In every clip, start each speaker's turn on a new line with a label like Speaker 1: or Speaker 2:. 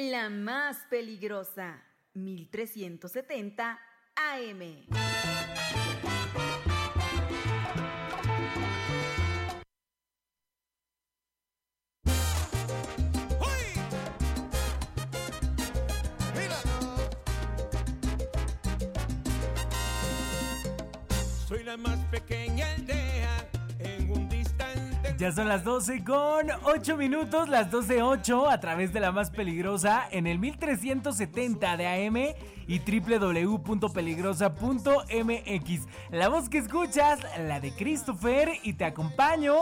Speaker 1: La más peligrosa, 1370 AM.
Speaker 2: Soy la más pequeña distante.
Speaker 3: Ya son las 12 con 8 minutos, las 12.08 a través de la más peligrosa en el 1370 de AM y www.peligrosa.mx. La voz que escuchas, la de Christopher y te acompaño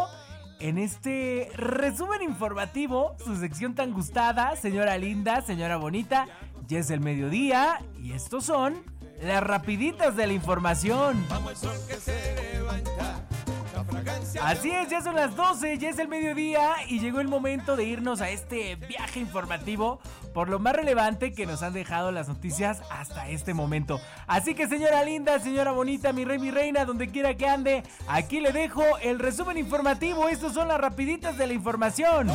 Speaker 3: en este resumen informativo, su sección tan gustada, señora linda, señora bonita, ya es el mediodía y estos son las rapiditas de la información.
Speaker 2: Vamos sol.
Speaker 3: Así es, ya son las 12, ya es el mediodía y llegó el momento de irnos a este viaje informativo por lo más relevante que nos han dejado las noticias hasta este momento. Así que señora linda, señora bonita, mi rey, mi reina, donde quiera que ande, aquí le dejo el resumen informativo. Estos son las rapiditas de la información.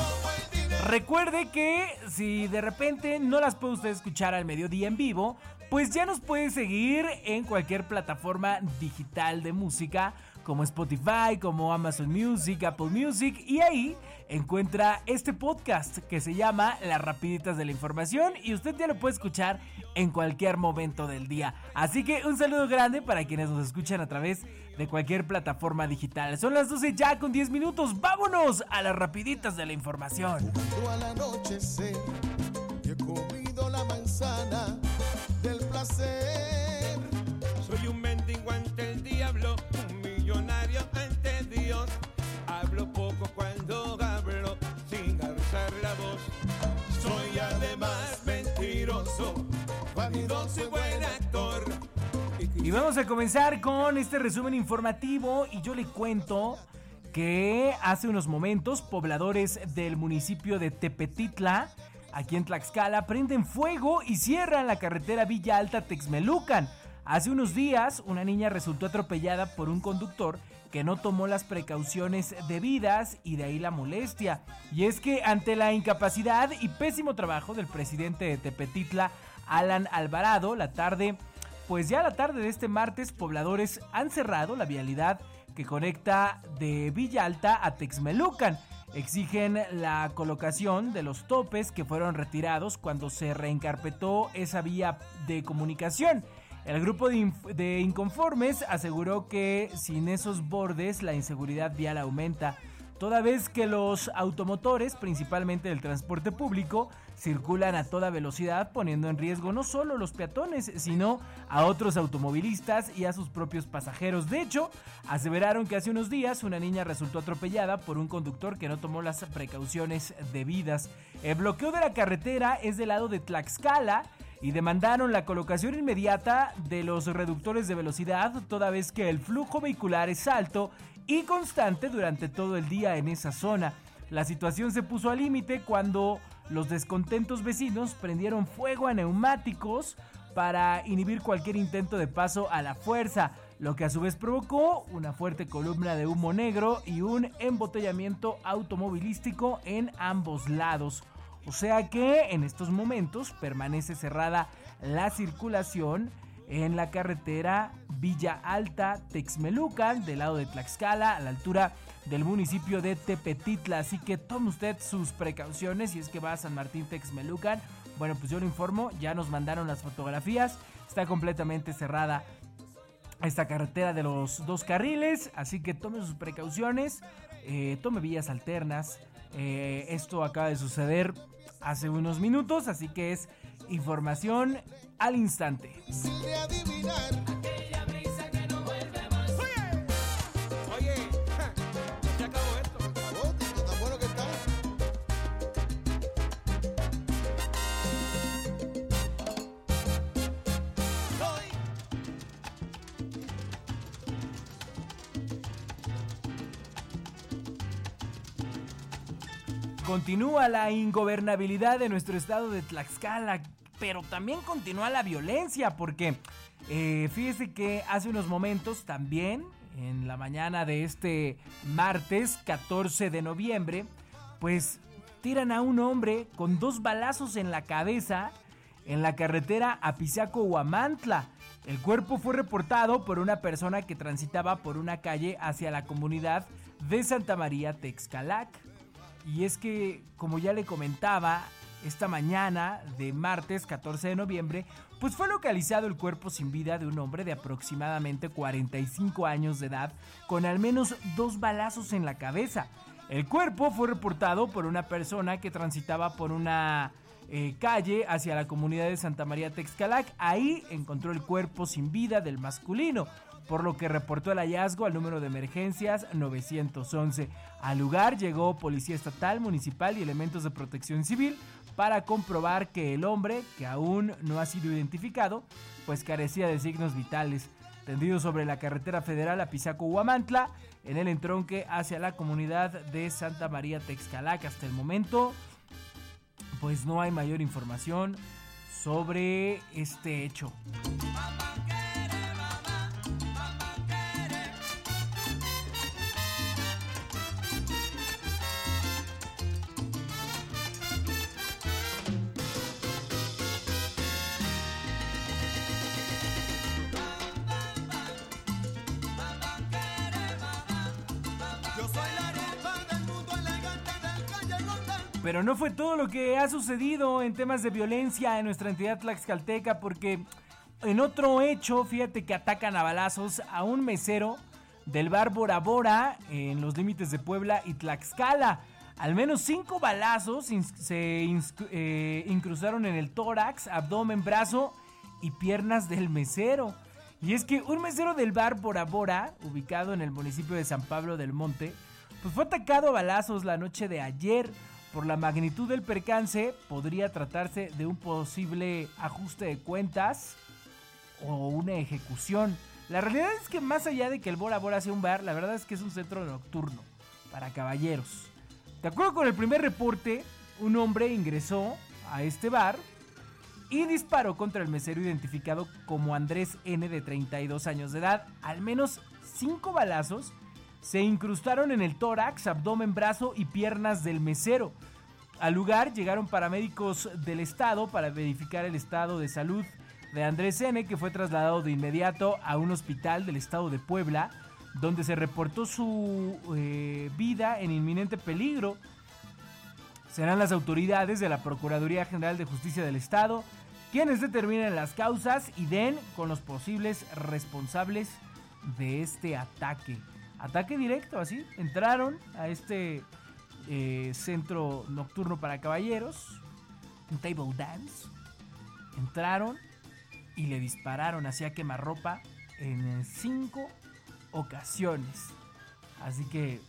Speaker 3: Recuerde que si de repente no las puede usted escuchar al mediodía en vivo, pues ya nos puede seguir en cualquier plataforma digital de música como Spotify, como Amazon Music, Apple Music y ahí encuentra este podcast que se llama Las Rapiditas de la Información y usted ya lo puede escuchar en cualquier momento del día. Así que un saludo grande para quienes nos escuchan a través de cualquier plataforma digital. Son las 12 ya con 10 minutos. Vámonos a las rapiditas de la información.
Speaker 4: al anochecer y he comido la manzana
Speaker 2: buen actor.
Speaker 3: Y vamos a comenzar con este resumen informativo y yo le cuento que hace unos momentos pobladores del municipio de Tepetitla, aquí en Tlaxcala, prenden fuego y cierran la carretera Villa Alta Texmelucan. Hace unos días una niña resultó atropellada por un conductor que no tomó las precauciones debidas y de ahí la molestia. Y es que ante la incapacidad y pésimo trabajo del presidente de Tepetitla, Alan Alvarado, la tarde pues ya la tarde de este martes, pobladores han cerrado la vialidad que conecta de Villa Alta a Texmelucan. Exigen la colocación de los topes que fueron retirados cuando se reencarpetó esa vía de comunicación. El grupo de, de inconformes aseguró que sin esos bordes la inseguridad vial aumenta, toda vez que los automotores, principalmente del transporte público, circulan a toda velocidad poniendo en riesgo no solo los peatones, sino a otros automovilistas y a sus propios pasajeros. De hecho, aseveraron que hace unos días una niña resultó atropellada por un conductor que no tomó las precauciones debidas. El bloqueo de la carretera es del lado de Tlaxcala y demandaron la colocación inmediata de los reductores de velocidad toda vez que el flujo vehicular es alto y constante durante todo el día en esa zona. La situación se puso al límite cuando los descontentos vecinos prendieron fuego a neumáticos para inhibir cualquier intento de paso a la fuerza, lo que a su vez provocó una fuerte columna de humo negro y un embotellamiento automovilístico en ambos lados. O sea que en estos momentos permanece cerrada la circulación en la carretera Villa Alta Texmelucan del lado de Tlaxcala a la altura del municipio de Tepetitla. Así que tome usted sus precauciones si es que va a San Martín Texmelucan. Bueno, pues yo lo informo, ya nos mandaron las fotografías, está completamente cerrada esta carretera de los dos carriles, así que tome sus precauciones, eh, tome vías alternas. Eh, esto acaba de suceder hace unos minutos, así que es información al instante. Continúa la ingobernabilidad de nuestro estado de Tlaxcala, pero también continúa la violencia, porque eh, fíjese que hace unos momentos también, en la mañana de este martes 14 de noviembre, pues tiran a un hombre con dos balazos en la cabeza en la carretera Apizaco-Huamantla. El cuerpo fue reportado por una persona que transitaba por una calle hacia la comunidad de Santa María Texcalac. Y es que, como ya le comentaba, esta mañana de martes 14 de noviembre, pues fue localizado el cuerpo sin vida de un hombre de aproximadamente 45 años de edad con al menos dos balazos en la cabeza. El cuerpo fue reportado por una persona que transitaba por una eh, calle hacia la comunidad de Santa María Texcalac. Ahí encontró el cuerpo sin vida del masculino por lo que reportó el hallazgo al número de emergencias 911. Al lugar llegó policía estatal, municipal y elementos de protección civil para comprobar que el hombre, que aún no ha sido identificado, pues carecía de signos vitales. Tendido sobre la carretera federal a Pisaco-Huamantla, en el entronque hacia la comunidad de Santa María Texcalac. Hasta el momento, pues no hay mayor información sobre este hecho. Pero no fue todo lo que ha sucedido en temas de violencia en nuestra entidad tlaxcalteca, porque en otro hecho, fíjate que atacan a balazos a un mesero del bar Bora Bora en los límites de Puebla y Tlaxcala. Al menos cinco balazos se eh, en el tórax, abdomen, brazo y piernas del mesero. Y es que un mesero del bar Bora Bora, ubicado en el municipio de San Pablo del Monte, pues fue atacado a balazos la noche de ayer. Por la magnitud del percance, podría tratarse de un posible ajuste de cuentas o una ejecución. La realidad es que más allá de que el Bora Bora sea un bar, la verdad es que es un centro nocturno para caballeros. De acuerdo con el primer reporte, un hombre ingresó a este bar y disparó contra el mesero identificado como Andrés N de 32 años de edad. Al menos cinco balazos se incrustaron en el tórax, abdomen, brazo y piernas del mesero. Al lugar llegaron paramédicos del estado para verificar el estado de salud de Andrés N, que fue trasladado de inmediato a un hospital del estado de Puebla, donde se reportó su eh, vida en inminente peligro. Serán las autoridades de la Procuraduría General de Justicia del Estado quienes determinen las causas y den con los posibles responsables de este ataque. Ataque directo, así. Entraron a este eh, centro nocturno para caballeros, un table dance. Entraron y le dispararon hacia quemarropa en cinco ocasiones. Así que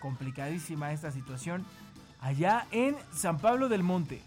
Speaker 3: complicadísima esta situación allá en San Pablo del Monte.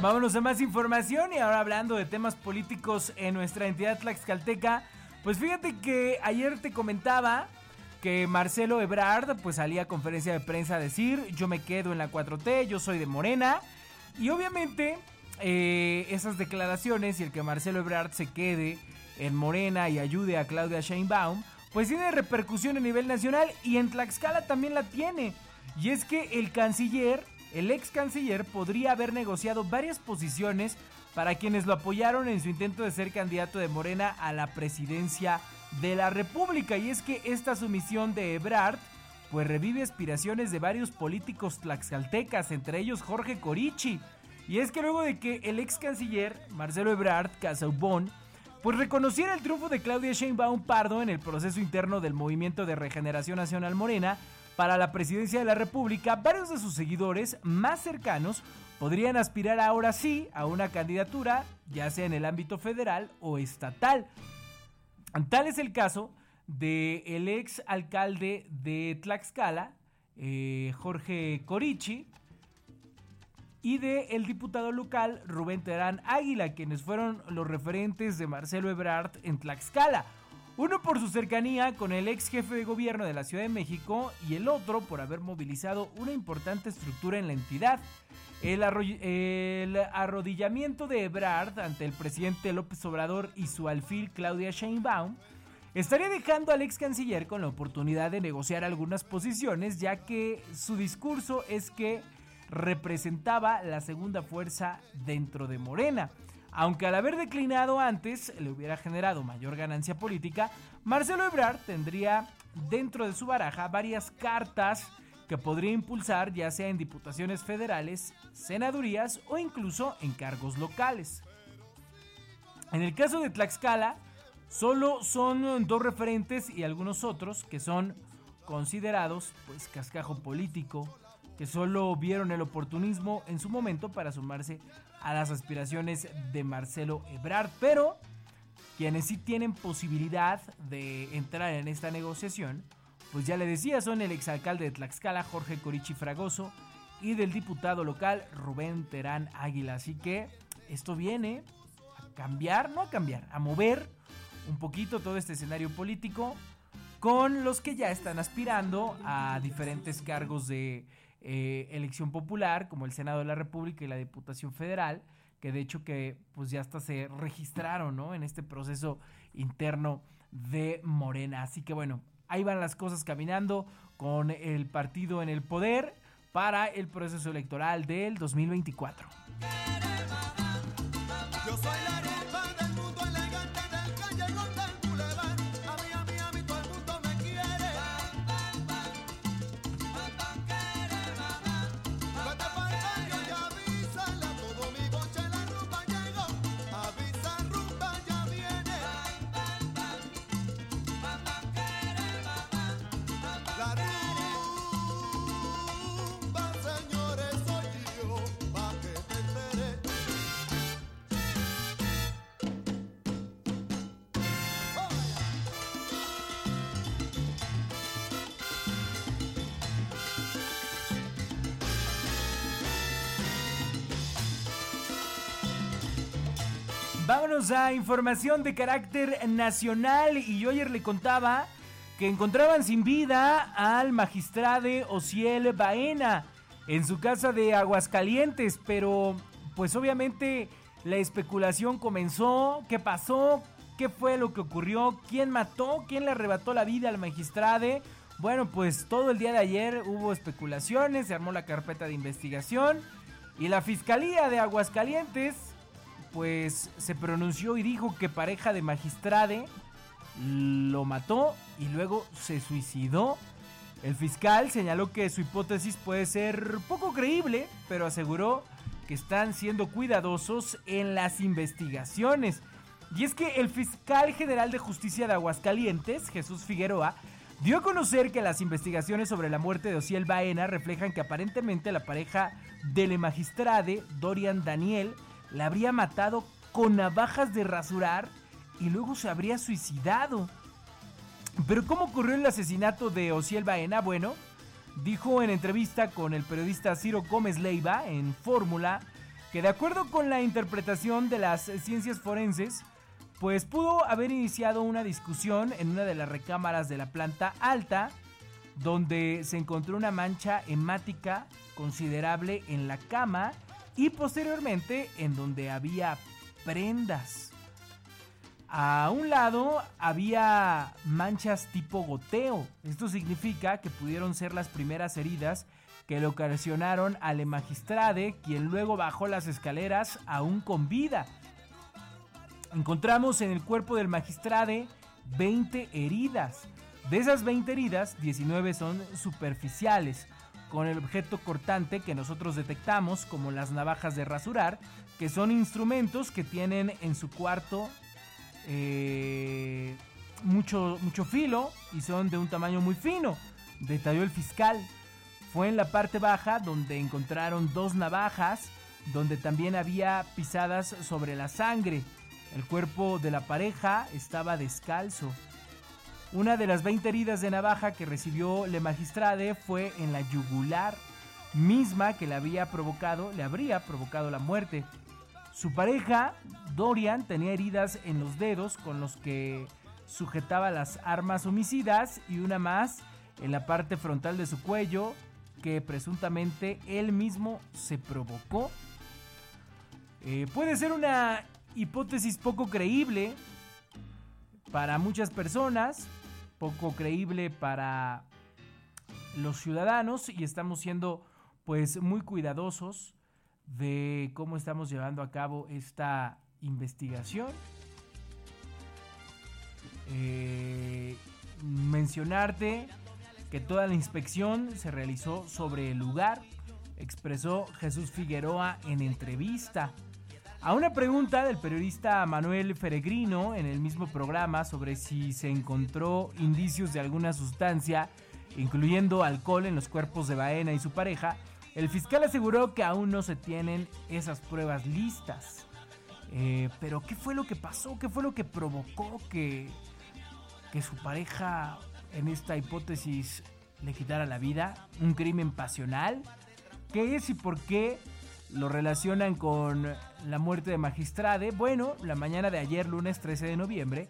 Speaker 3: Vámonos a más información y ahora hablando de temas políticos en nuestra entidad tlaxcalteca. Pues fíjate que ayer te comentaba que Marcelo Ebrard pues salía a conferencia de prensa a decir yo me quedo en la 4T, yo soy de Morena. Y obviamente eh, esas declaraciones y el que Marcelo Ebrard se quede en Morena y ayude a Claudia Sheinbaum pues tiene repercusión a nivel nacional y en Tlaxcala también la tiene. Y es que el canciller el ex canciller podría haber negociado varias posiciones para quienes lo apoyaron en su intento de ser candidato de Morena a la presidencia de la República. Y es que esta sumisión de Ebrard pues revive aspiraciones de varios políticos tlaxcaltecas, entre ellos Jorge Corichi. Y es que luego de que el ex canciller Marcelo Ebrard Casaubon pues reconociera el triunfo de Claudia Sheinbaum Pardo en el proceso interno del Movimiento de Regeneración Nacional Morena, para la presidencia de la República, varios de sus seguidores más cercanos podrían aspirar ahora sí a una candidatura, ya sea en el ámbito federal o estatal. Tal es el caso del el ex alcalde de Tlaxcala, eh, Jorge Corichi, y del el diputado local Rubén Terán Águila, quienes fueron los referentes de Marcelo Ebrard en Tlaxcala. Uno por su cercanía con el ex jefe de gobierno de la Ciudad de México y el otro por haber movilizado una importante estructura en la entidad. El, arrodillamiento de Ebrard ante el presidente López Obrador y su alfil Claudia Sheinbaum estaría dejando al ex canciller con la oportunidad de negociar algunas posiciones, ya que su discurso es que representaba la segunda fuerza dentro de Morena. Aunque al haber declinado antes le hubiera generado mayor ganancia política, Marcelo Ebrard tendría dentro de su baraja varias cartas que podría impulsar ya sea en diputaciones federales, senadurías o incluso en cargos locales. En el caso de Tlaxcala, solo son dos referentes y algunos otros que son considerados pues cascajo político, que solo vieron el oportunismo en su momento para sumarse a las aspiraciones de Marcelo Ebrard, pero quienes sí tienen posibilidad de entrar en esta negociación, pues ya le decía, son el exalcalde de Tlaxcala, Jorge Corichi Fragoso, y del diputado local Rubén Terán Águila. Así que esto viene a cambiar, no a cambiar, a mover un poquito todo este escenario político con los que ya están aspirando a diferentes cargos de eh, elección popular, como el Senado de la República y la Diputación Federal, que de hecho que pues ya hasta se registraron, ¿no? En este proceso interno de Morena. Así que bueno, ahí van las cosas caminando con el partido en el poder para el proceso electoral del 2024. Vámonos a información de carácter nacional. Y yo ayer le contaba que encontraban sin vida al magistrade Ociel Baena en su casa de Aguascalientes, pero pues obviamente la especulación comenzó, qué pasó, qué fue lo que ocurrió, quién mató, quién le arrebató la vida al magistrade. Bueno, pues todo el día de ayer hubo especulaciones, se armó la carpeta de investigación y la Fiscalía de Aguascalientes pues se pronunció y dijo que pareja de magistrade lo mató y luego se suicidó. El fiscal señaló que su hipótesis puede ser poco creíble, pero aseguró que están siendo cuidadosos en las investigaciones. Y es que el fiscal general de justicia de Aguascalientes, Jesús Figueroa, dio a conocer que las investigaciones sobre la muerte de Ociel Baena reflejan que aparentemente la pareja del magistrade, Dorian Daniel, la habría matado con navajas de rasurar y luego se habría suicidado. Pero ¿cómo ocurrió el asesinato de Ociel Baena? Bueno, dijo en entrevista con el periodista Ciro Gómez Leiva en Fórmula que de acuerdo con la interpretación de las ciencias forenses, pues pudo haber iniciado una discusión en una de las recámaras de la planta alta, donde se encontró una mancha hemática considerable en la cama y posteriormente en donde había prendas. A un lado había manchas tipo goteo. Esto significa que pudieron ser las primeras heridas que le ocasionaron al magistrade, quien luego bajó las escaleras aún con vida. Encontramos en el cuerpo del magistrade 20 heridas. De esas 20 heridas, 19 son superficiales con el objeto cortante que nosotros detectamos como las navajas de rasurar, que son instrumentos que tienen en su cuarto eh, mucho, mucho filo y son de un tamaño muy fino. detalló el fiscal. Fue en la parte baja donde encontraron dos navajas, donde también había pisadas sobre la sangre. El cuerpo de la pareja estaba descalzo. Una de las 20 heridas de navaja que recibió Le Magistrade fue en la yugular, misma que le había provocado, le habría provocado la muerte. Su pareja, Dorian, tenía heridas en los dedos con los que sujetaba las armas homicidas y una más en la parte frontal de su cuello que presuntamente él mismo se provocó. Eh, puede ser una hipótesis poco creíble para muchas personas, poco creíble para los ciudadanos y estamos siendo pues muy cuidadosos de cómo estamos llevando a cabo esta investigación. Eh, mencionarte que toda la inspección se realizó sobre el lugar, expresó Jesús Figueroa en entrevista. A una pregunta del periodista Manuel Feregrino en el mismo programa sobre si se encontró indicios de alguna sustancia, incluyendo alcohol en los cuerpos de Baena y su pareja, el fiscal aseguró que aún no se tienen esas pruebas listas. Eh, pero ¿qué fue lo que pasó? ¿Qué fue lo que provocó que, que su pareja en esta hipótesis le quitara la vida? ¿Un crimen pasional? ¿Qué es y por qué lo relacionan con la muerte de Magistrade? Bueno, la mañana de ayer, lunes 13 de noviembre,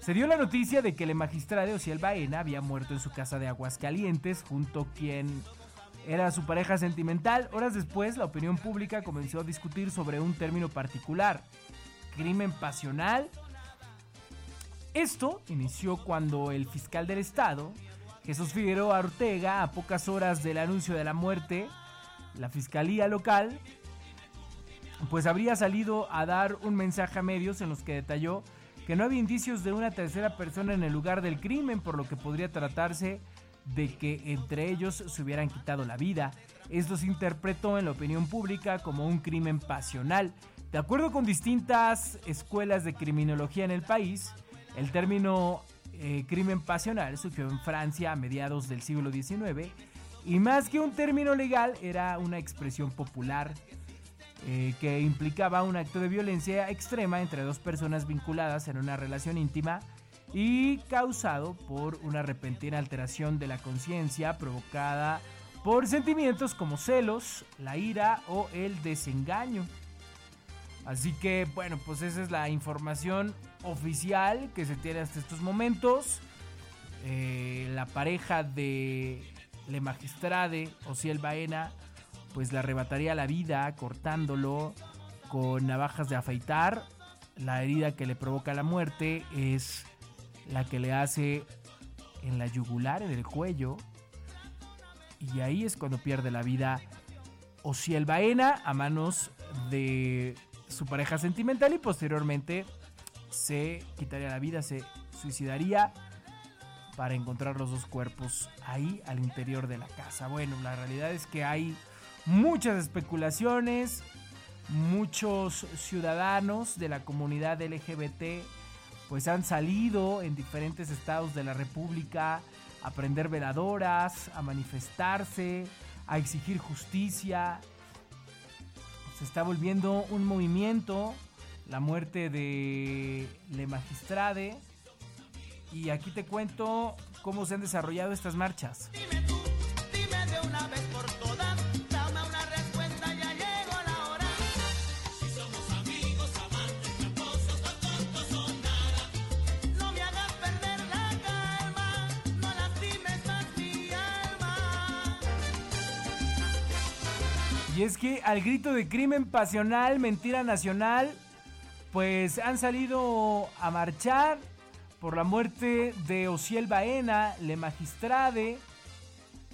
Speaker 3: se dio la noticia de que el Magistrade Ociel Baena había muerto en su casa de Aguascalientes junto a quien era su pareja sentimental. Horas después, la opinión pública comenzó a discutir sobre un término particular, crimen pasional. Esto inició cuando el fiscal del estado, Jesús Figueroa Ortega, a pocas horas del anuncio de la muerte, la fiscalía local, pues habría salido a dar un mensaje a medios en los que detalló que no había indicios de una tercera persona en el lugar del crimen, por lo que podría tratarse de que entre ellos se hubieran quitado la vida. Esto se interpretó en la opinión pública como un crimen pasional. De acuerdo con distintas escuelas de criminología en el país, el término eh, crimen pasional surgió en Francia a mediados del siglo XIX y más que un término legal era una expresión popular eh, que implicaba un acto de violencia extrema entre dos personas vinculadas en una relación íntima y causado por una repentina alteración de la conciencia provocada por sentimientos como celos, la ira o el desengaño. Así que bueno, pues esa es la información oficial que se tiene hasta estos momentos. Eh, la pareja de Le Magistrade, Ociel Baena, pues le arrebataría la vida cortándolo con navajas de afeitar. La herida que le provoca la muerte es la que le hace en la yugular, en el cuello. Y ahí es cuando pierde la vida Ociel Baena a manos de su pareja sentimental y posteriormente se quitaría la vida, se suicidaría para encontrar los dos cuerpos ahí al interior de la casa. Bueno, la realidad es que hay muchas especulaciones, muchos ciudadanos de la comunidad LGBT pues han salido en diferentes estados de la República a prender veladoras, a manifestarse, a exigir justicia. Se está volviendo un movimiento, la muerte de Le Magistrade. Y aquí te cuento cómo se han desarrollado estas marchas.
Speaker 5: Dime tú, dime de una vez por todas, dame una respuesta, ya llegó la hora. Si somos amigos, amantes, tramposos, o tontos o nada. No me hagas perder la calma, no lastimes más mi alma.
Speaker 3: Y es que al grito de crimen pasional, mentira nacional, pues han salido a marchar por la muerte de Ociel Baena, Le Magistrade,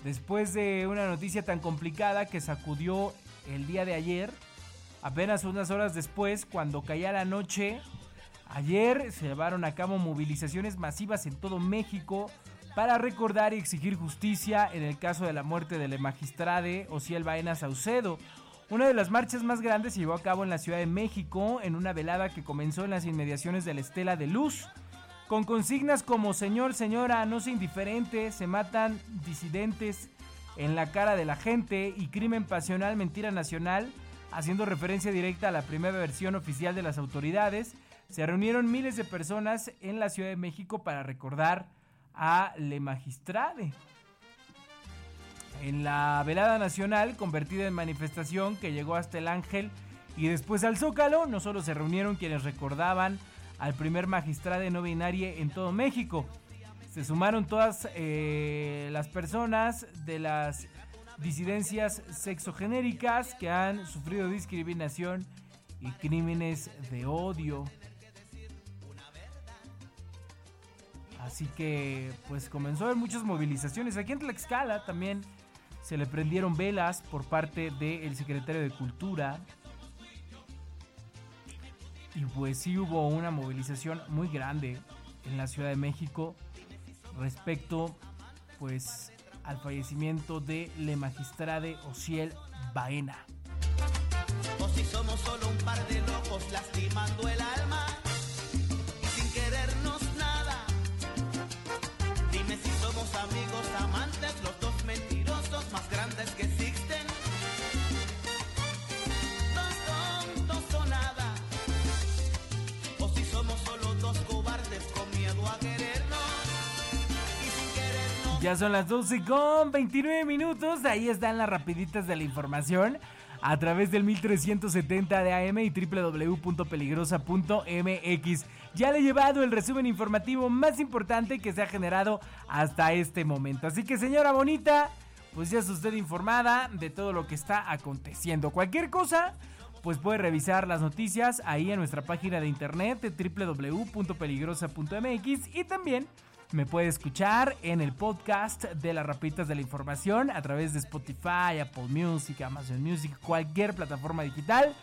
Speaker 3: después de una noticia tan complicada que sacudió el día de ayer, apenas unas horas después, cuando caía la noche, ayer se llevaron a cabo movilizaciones masivas en todo México para recordar y exigir justicia en el caso de la muerte de Le Magistrade Ociel Baena Saucedo. Una de las marchas más grandes se llevó a cabo en la Ciudad de México en una velada que comenzó en las inmediaciones de la Estela de Luz. Con consignas como señor, señora, no sea indiferente, se matan disidentes en la cara de la gente y crimen pasional, mentira nacional, haciendo referencia directa a la primera versión oficial de las autoridades, se reunieron miles de personas en la Ciudad de México para recordar a Le Magistrade. En la velada nacional, convertida en manifestación que llegó hasta el Ángel y después al Zócalo, no solo se reunieron quienes recordaban al primer magistrade no binario en todo México, se sumaron todas eh, las personas de las disidencias sexogenéricas que han sufrido discriminación y crímenes de odio. Así que pues comenzó a haber muchas movilizaciones. Aquí en Tlaxcala también se le prendieron velas por parte del secretario de Cultura. Y pues sí hubo una movilización muy grande en la Ciudad de México respecto pues al fallecimiento de Le Magistrade Ociel Baena.
Speaker 5: O si somos solo un par de lastimando el
Speaker 3: Ya son las 12 con 29 minutos. Ahí están las rapiditas de la información a través del 1370 de AM y www.peligrosa.mx. Ya le he llevado el resumen informativo más importante que se ha generado hasta este momento. Así que señora bonita, pues ya es usted informada de todo lo que está aconteciendo. Cualquier cosa, pues puede revisar las noticias ahí en nuestra página de internet www.peligrosa.mx y también me puede escuchar en el podcast de las rapitas de la información a través de Spotify, Apple Music, Amazon Music, cualquier plataforma digital,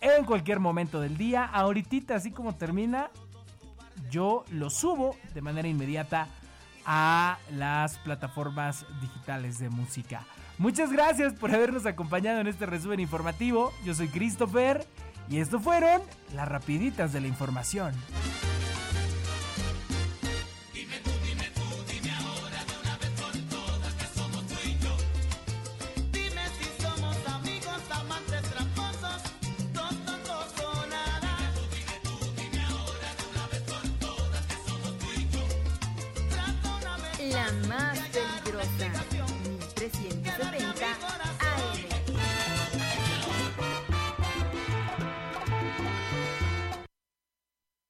Speaker 3: en cualquier momento del día. Ahorita, así como termina, yo lo subo de manera inmediata a las plataformas digitales de música. Muchas gracias por habernos acompañado en este resumen informativo. Yo soy Christopher y esto fueron las rapiditas de la información.